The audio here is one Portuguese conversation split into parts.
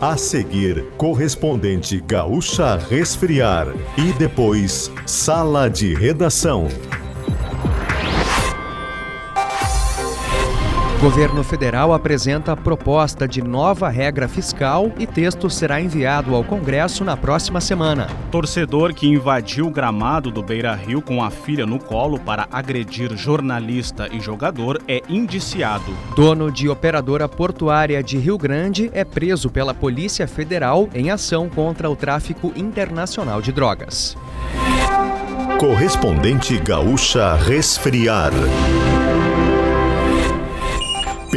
A seguir, correspondente Gaúcha Resfriar. E depois, Sala de Redação. Governo federal apresenta a proposta de nova regra fiscal e texto será enviado ao Congresso na próxima semana. Torcedor que invadiu o gramado do Beira Rio com a filha no colo para agredir jornalista e jogador é indiciado. Dono de operadora portuária de Rio Grande é preso pela Polícia Federal em ação contra o tráfico internacional de drogas. Correspondente Gaúcha Resfriar.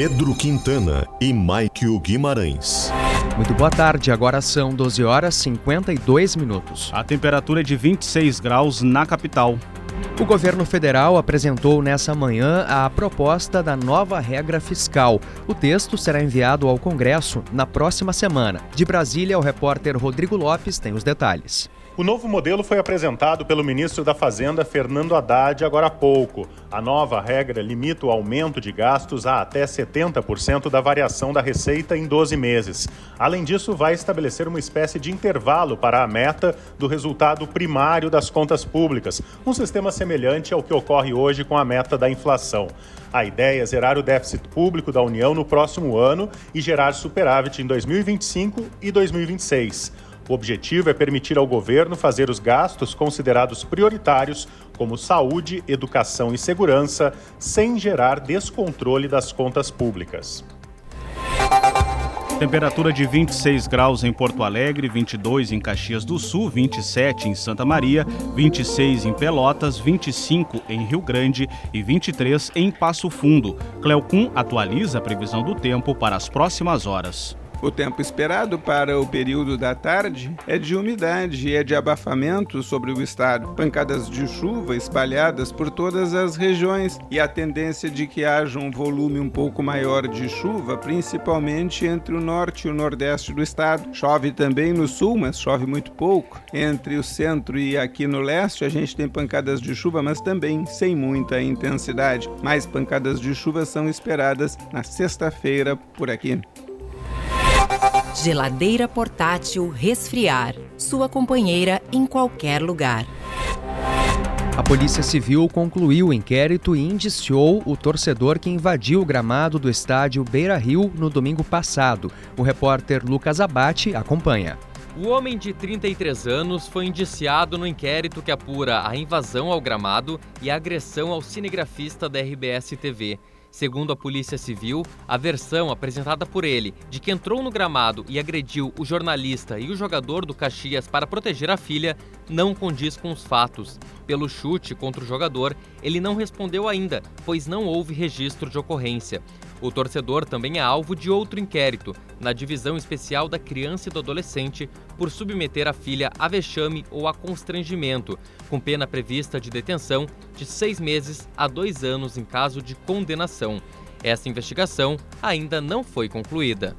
Pedro Quintana e Maikio Guimarães. Muito boa tarde, agora são 12 horas 52 minutos. A temperatura é de 26 graus na capital. O governo federal apresentou nessa manhã a proposta da nova regra fiscal. O texto será enviado ao Congresso na próxima semana. De Brasília, o repórter Rodrigo Lopes tem os detalhes. O novo modelo foi apresentado pelo ministro da Fazenda, Fernando Haddad, agora há pouco. A nova regra limita o aumento de gastos a até 70% da variação da receita em 12 meses. Além disso, vai estabelecer uma espécie de intervalo para a meta do resultado primário das contas públicas, um sistema semelhante ao que ocorre hoje com a meta da inflação. A ideia é zerar o déficit público da União no próximo ano e gerar superávit em 2025 e 2026. O objetivo é permitir ao governo fazer os gastos considerados prioritários, como saúde, educação e segurança, sem gerar descontrole das contas públicas. Temperatura de 26 graus em Porto Alegre, 22 em Caxias do Sul, 27 em Santa Maria, 26 em Pelotas, 25 em Rio Grande e 23 em Passo Fundo. Cleocum atualiza a previsão do tempo para as próximas horas. O tempo esperado para o período da tarde é de umidade e é de abafamento sobre o estado, pancadas de chuva espalhadas por todas as regiões e a tendência de que haja um volume um pouco maior de chuva, principalmente entre o norte e o nordeste do estado. Chove também no sul, mas chove muito pouco. Entre o centro e aqui no leste, a gente tem pancadas de chuva, mas também sem muita intensidade. Mais pancadas de chuva são esperadas na sexta-feira por aqui. Geladeira portátil Resfriar. Sua companheira em qualquer lugar. A Polícia Civil concluiu o inquérito e indiciou o torcedor que invadiu o gramado do estádio Beira Rio no domingo passado. O repórter Lucas Abate acompanha. O homem de 33 anos foi indiciado no inquérito que apura a invasão ao gramado e a agressão ao cinegrafista da RBS TV. Segundo a Polícia Civil, a versão apresentada por ele de que entrou no gramado e agrediu o jornalista e o jogador do Caxias para proteger a filha não condiz com os fatos. Pelo chute contra o jogador, ele não respondeu ainda, pois não houve registro de ocorrência. O torcedor também é alvo de outro inquérito, na Divisão Especial da Criança e do Adolescente, por submeter a filha a vexame ou a constrangimento, com pena prevista de detenção de seis meses a dois anos em caso de condenação. Essa investigação ainda não foi concluída.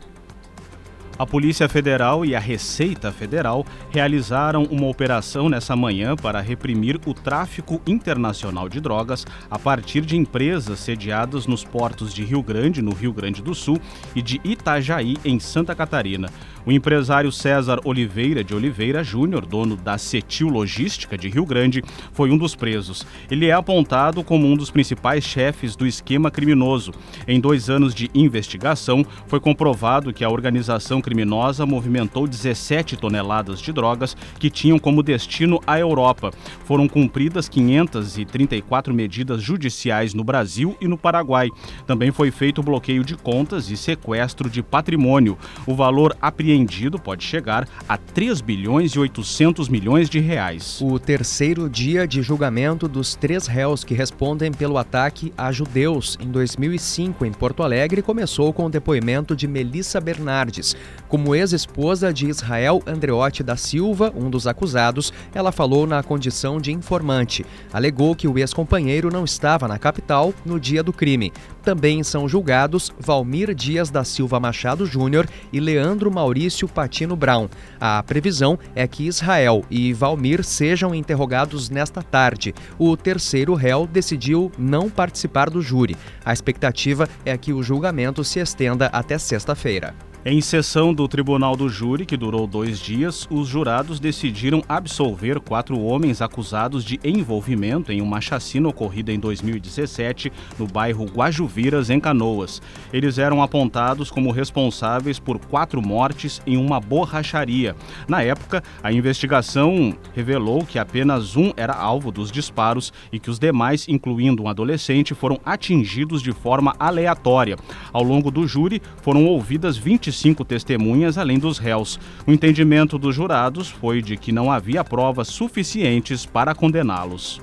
A Polícia Federal e a Receita Federal realizaram uma operação nessa manhã para reprimir o tráfico internacional de drogas a partir de empresas sediadas nos portos de Rio Grande, no Rio Grande do Sul, e de Itajaí, em Santa Catarina. O empresário César Oliveira de Oliveira Júnior, dono da Cetil Logística de Rio Grande, foi um dos presos. Ele é apontado como um dos principais chefes do esquema criminoso. Em dois anos de investigação, foi comprovado que a organização criminosa movimentou 17 toneladas de drogas que tinham como destino a Europa. Foram cumpridas 534 medidas judiciais no Brasil e no Paraguai. Também foi feito bloqueio de contas e sequestro de patrimônio. O valor apreendido pode chegar a 3 bilhões e 800 milhões de reais. O terceiro dia de julgamento dos três réus que respondem pelo ataque a judeus em 2005 em Porto Alegre começou com o depoimento de Melissa Bernardes. Como ex-esposa de Israel Andreotti da Silva, um dos acusados, ela falou na condição de informante. Alegou que o ex-companheiro não estava na capital no dia do crime. Também são julgados Valmir Dias da Silva Machado Júnior e Leandro Maurício Patino Brown. A previsão é que Israel e Valmir sejam interrogados nesta tarde. O terceiro réu decidiu não participar do júri. A expectativa é que o julgamento se estenda até sexta-feira. Em sessão do Tribunal do Júri, que durou dois dias, os jurados decidiram absolver quatro homens acusados de envolvimento em uma chacina ocorrida em 2017 no bairro Guajuviras, em Canoas. Eles eram apontados como responsáveis por quatro mortes em uma borracharia. Na época, a investigação revelou que apenas um era alvo dos disparos e que os demais, incluindo um adolescente, foram atingidos de forma aleatória. Ao longo do júri, foram ouvidas 20 25 testemunhas, além dos réus. O entendimento dos jurados foi de que não havia provas suficientes para condená-los.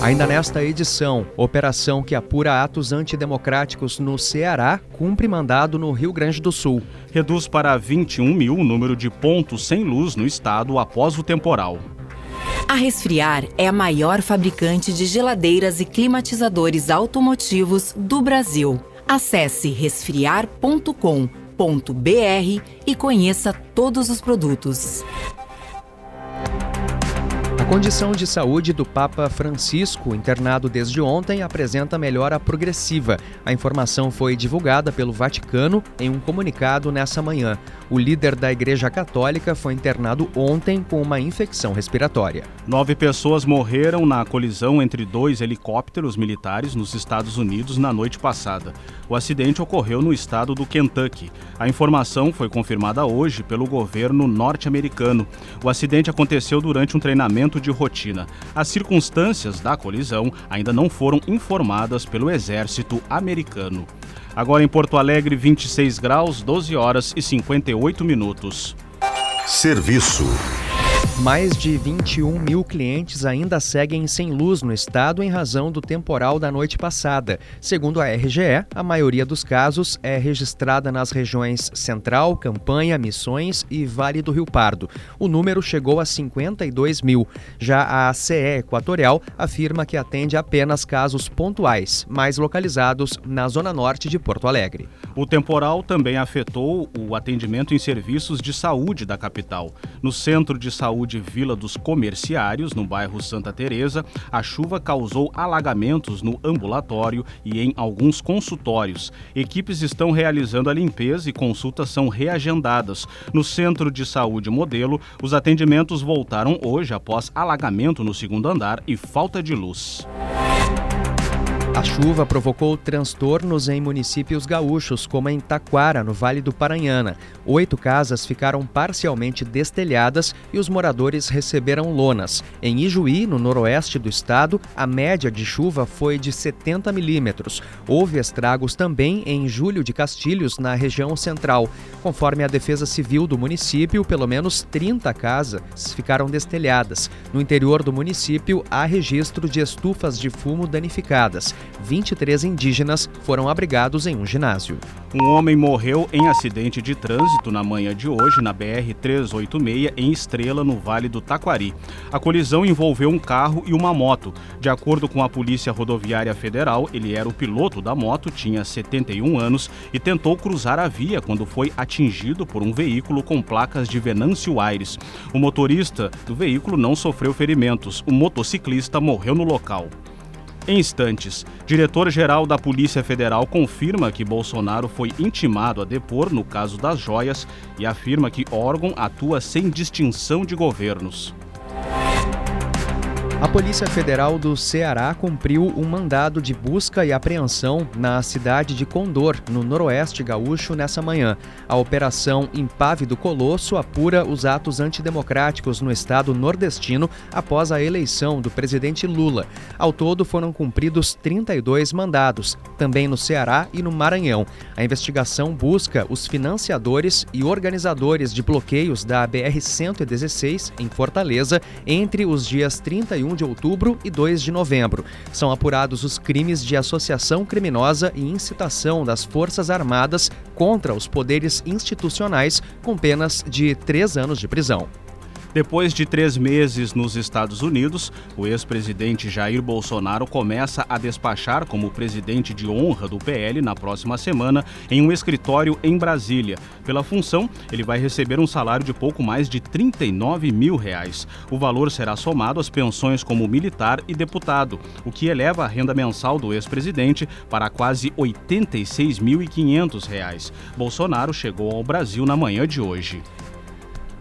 Ainda nesta edição, operação que apura atos antidemocráticos no Ceará cumpre mandado no Rio Grande do Sul. Reduz para 21 mil o número de pontos sem luz no estado após o temporal. A Resfriar é a maior fabricante de geladeiras e climatizadores automotivos do Brasil. Acesse resfriar.com.br e conheça todos os produtos condição de saúde do Papa Francisco, internado desde ontem, apresenta melhora progressiva. A informação foi divulgada pelo Vaticano em um comunicado nessa manhã. O líder da Igreja Católica foi internado ontem com uma infecção respiratória. Nove pessoas morreram na colisão entre dois helicópteros militares nos Estados Unidos na noite passada. O acidente ocorreu no estado do Kentucky. A informação foi confirmada hoje pelo governo norte-americano. O acidente aconteceu durante um treinamento de rotina. As circunstâncias da colisão ainda não foram informadas pelo exército americano. Agora em Porto Alegre, 26 graus, 12 horas e 58 minutos. Serviço. Mais de 21 mil clientes ainda seguem sem luz no estado em razão do temporal da noite passada. Segundo a RGE, a maioria dos casos é registrada nas regiões Central, Campanha, Missões e Vale do Rio Pardo. O número chegou a 52 mil. Já a CE Equatorial afirma que atende apenas casos pontuais, mais localizados na zona norte de Porto Alegre. O temporal também afetou o atendimento em serviços de saúde da capital. No centro de saúde de Vila dos Comerciários, no bairro Santa Teresa, a chuva causou alagamentos no ambulatório e em alguns consultórios. Equipes estão realizando a limpeza e consultas são reagendadas. No Centro de Saúde Modelo, os atendimentos voltaram hoje após alagamento no segundo andar e falta de luz. A chuva provocou transtornos em municípios gaúchos, como em Taquara, no Vale do Paranhana. Oito casas ficaram parcialmente destelhadas e os moradores receberam lonas. Em Ijuí, no noroeste do estado, a média de chuva foi de 70 milímetros. Houve estragos também em Júlio de Castilhos, na região central. Conforme a Defesa Civil do município, pelo menos 30 casas ficaram destelhadas. No interior do município, há registro de estufas de fumo danificadas. 23 indígenas foram abrigados em um ginásio. Um homem morreu em acidente de trânsito na manhã de hoje na BR-386 em Estrela, no Vale do Taquari. A colisão envolveu um carro e uma moto. De acordo com a Polícia Rodoviária Federal, ele era o piloto da moto, tinha 71 anos e tentou cruzar a via quando foi atingido por um veículo com placas de Venâncio Aires. O motorista do veículo não sofreu ferimentos. O motociclista morreu no local. Em instantes, diretor-geral da Polícia Federal confirma que Bolsonaro foi intimado a depor no caso das joias e afirma que órgão atua sem distinção de governos. A Polícia Federal do Ceará cumpriu um mandado de busca e apreensão na cidade de Condor, no noroeste gaúcho, nessa manhã. A operação Impave do Colosso apura os atos antidemocráticos no estado nordestino após a eleição do presidente Lula. Ao todo, foram cumpridos 32 mandados, também no Ceará e no Maranhão. A investigação busca os financiadores e organizadores de bloqueios da BR-116 em Fortaleza entre os dias 31 31 de outubro e 2 de novembro. São apurados os crimes de associação criminosa e incitação das Forças Armadas contra os poderes institucionais, com penas de três anos de prisão. Depois de três meses nos Estados Unidos, o ex-presidente Jair Bolsonaro começa a despachar como presidente de honra do PL na próxima semana em um escritório em Brasília. Pela função, ele vai receber um salário de pouco mais de 39 mil reais. O valor será somado às pensões como militar e deputado, o que eleva a renda mensal do ex-presidente para quase R$ 86.500. Bolsonaro chegou ao Brasil na manhã de hoje.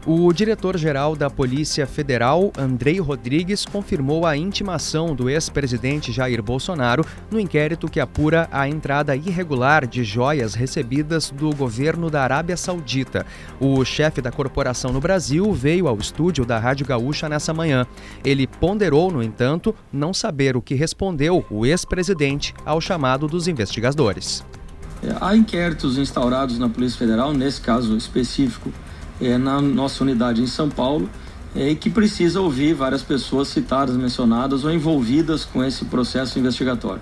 O diretor-geral da Polícia Federal, Andrei Rodrigues, confirmou a intimação do ex-presidente Jair Bolsonaro no inquérito que apura a entrada irregular de joias recebidas do governo da Arábia Saudita. O chefe da corporação no Brasil veio ao estúdio da Rádio Gaúcha nessa manhã. Ele ponderou, no entanto, não saber o que respondeu o ex-presidente ao chamado dos investigadores. Há inquéritos instaurados na Polícia Federal, nesse caso específico é, na nossa unidade em São Paulo é, e que precisa ouvir várias pessoas citadas, mencionadas ou envolvidas com esse processo investigatório.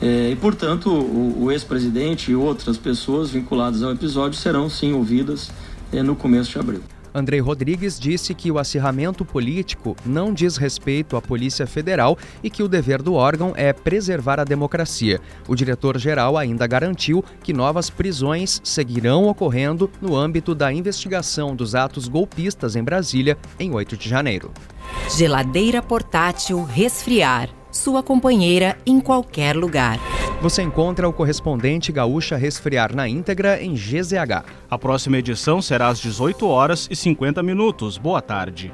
É, e, portanto, o, o ex-presidente e outras pessoas vinculadas ao episódio serão sim ouvidas é, no começo de abril. Andrei Rodrigues disse que o acirramento político não diz respeito à Polícia Federal e que o dever do órgão é preservar a democracia. O diretor-geral ainda garantiu que novas prisões seguirão ocorrendo no âmbito da investigação dos atos golpistas em Brasília em 8 de janeiro. Geladeira portátil resfriar. Sua companheira em qualquer lugar. Você encontra o correspondente Gaúcha Resfriar na íntegra em GZH. A próxima edição será às 18 horas e 50 minutos. Boa tarde.